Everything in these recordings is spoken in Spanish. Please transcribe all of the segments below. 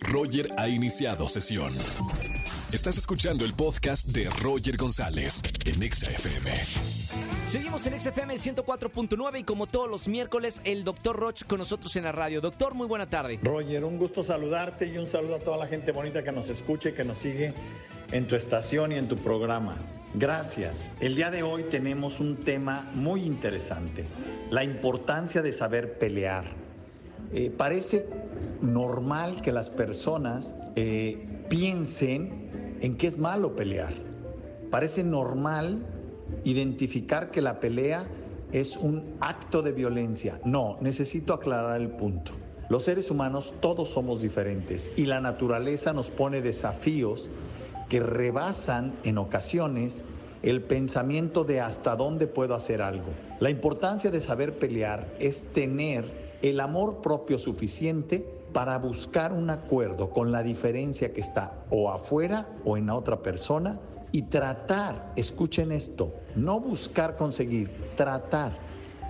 Roger ha iniciado sesión. Estás escuchando el podcast de Roger González en Exa FM. Seguimos en XFM 104.9 y como todos los miércoles, el doctor Roch con nosotros en la radio. Doctor, muy buena tarde. Roger, un gusto saludarte y un saludo a toda la gente bonita que nos escucha y que nos sigue en tu estación y en tu programa. Gracias. El día de hoy tenemos un tema muy interesante, la importancia de saber pelear. Eh, parece normal que las personas eh, piensen en que es malo pelear. Parece normal identificar que la pelea es un acto de violencia. No, necesito aclarar el punto. Los seres humanos todos somos diferentes y la naturaleza nos pone desafíos que rebasan en ocasiones el pensamiento de hasta dónde puedo hacer algo. La importancia de saber pelear es tener el amor propio suficiente para buscar un acuerdo con la diferencia que está o afuera o en la otra persona y tratar, escuchen esto, no buscar conseguir, tratar,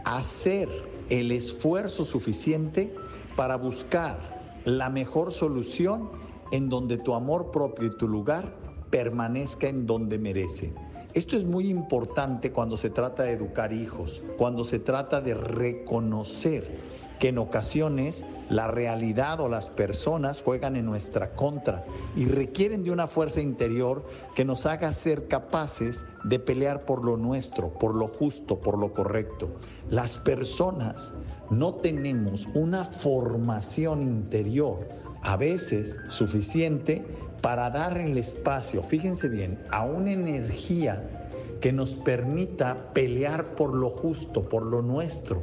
hacer el esfuerzo suficiente para buscar la mejor solución en donde tu amor propio y tu lugar permanezca en donde merece. Esto es muy importante cuando se trata de educar hijos, cuando se trata de reconocer que en ocasiones la realidad o las personas juegan en nuestra contra y requieren de una fuerza interior que nos haga ser capaces de pelear por lo nuestro, por lo justo, por lo correcto. Las personas no tenemos una formación interior a veces suficiente para dar el espacio, fíjense bien, a una energía que nos permita pelear por lo justo, por lo nuestro,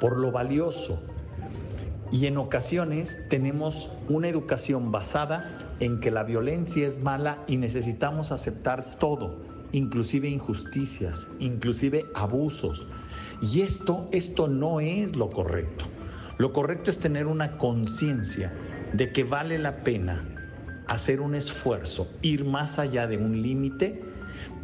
por lo valioso. Y en ocasiones tenemos una educación basada en que la violencia es mala y necesitamos aceptar todo, inclusive injusticias, inclusive abusos. Y esto, esto no es lo correcto. Lo correcto es tener una conciencia de que vale la pena hacer un esfuerzo, ir más allá de un límite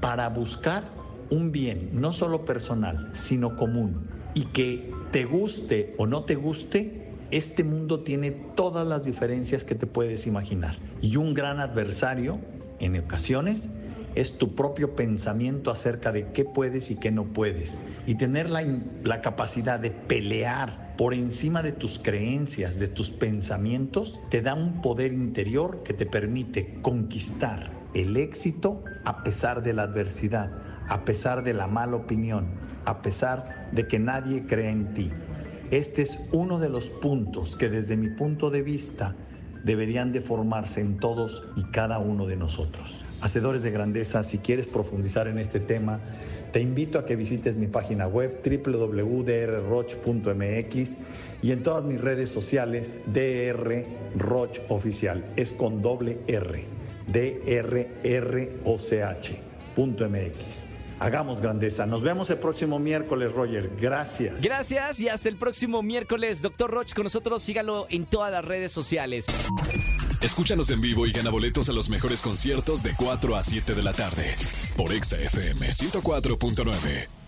para buscar un bien, no solo personal, sino común. Y que te guste o no te guste, este mundo tiene todas las diferencias que te puedes imaginar. Y un gran adversario, en ocasiones, es tu propio pensamiento acerca de qué puedes y qué no puedes. Y tener la, la, capacidad de pelear por encima de tus creencias, de tus pensamientos, te da un poder interior que te permite conquistar el éxito a pesar de la adversidad, a pesar de la mala opinión, a pesar de que nadie cree en ti. Este es uno de los puntos que desde mi punto de vista deberían de formarse en todos y cada uno de nosotros. Hacedores de grandeza, si quieres profundizar en este tema, te invito a que visites mi página web www.drroch.mx y en todas mis redes sociales drroch oficial. Es con doble R, drroch.mx. Hagamos grandeza. Nos vemos el próximo miércoles, Roger. Gracias. Gracias y hasta el próximo miércoles. Doctor Roch con nosotros. Sígalo en todas las redes sociales. Escúchanos en vivo y gana boletos a los mejores conciertos de 4 a 7 de la tarde por Exa FM 104.9.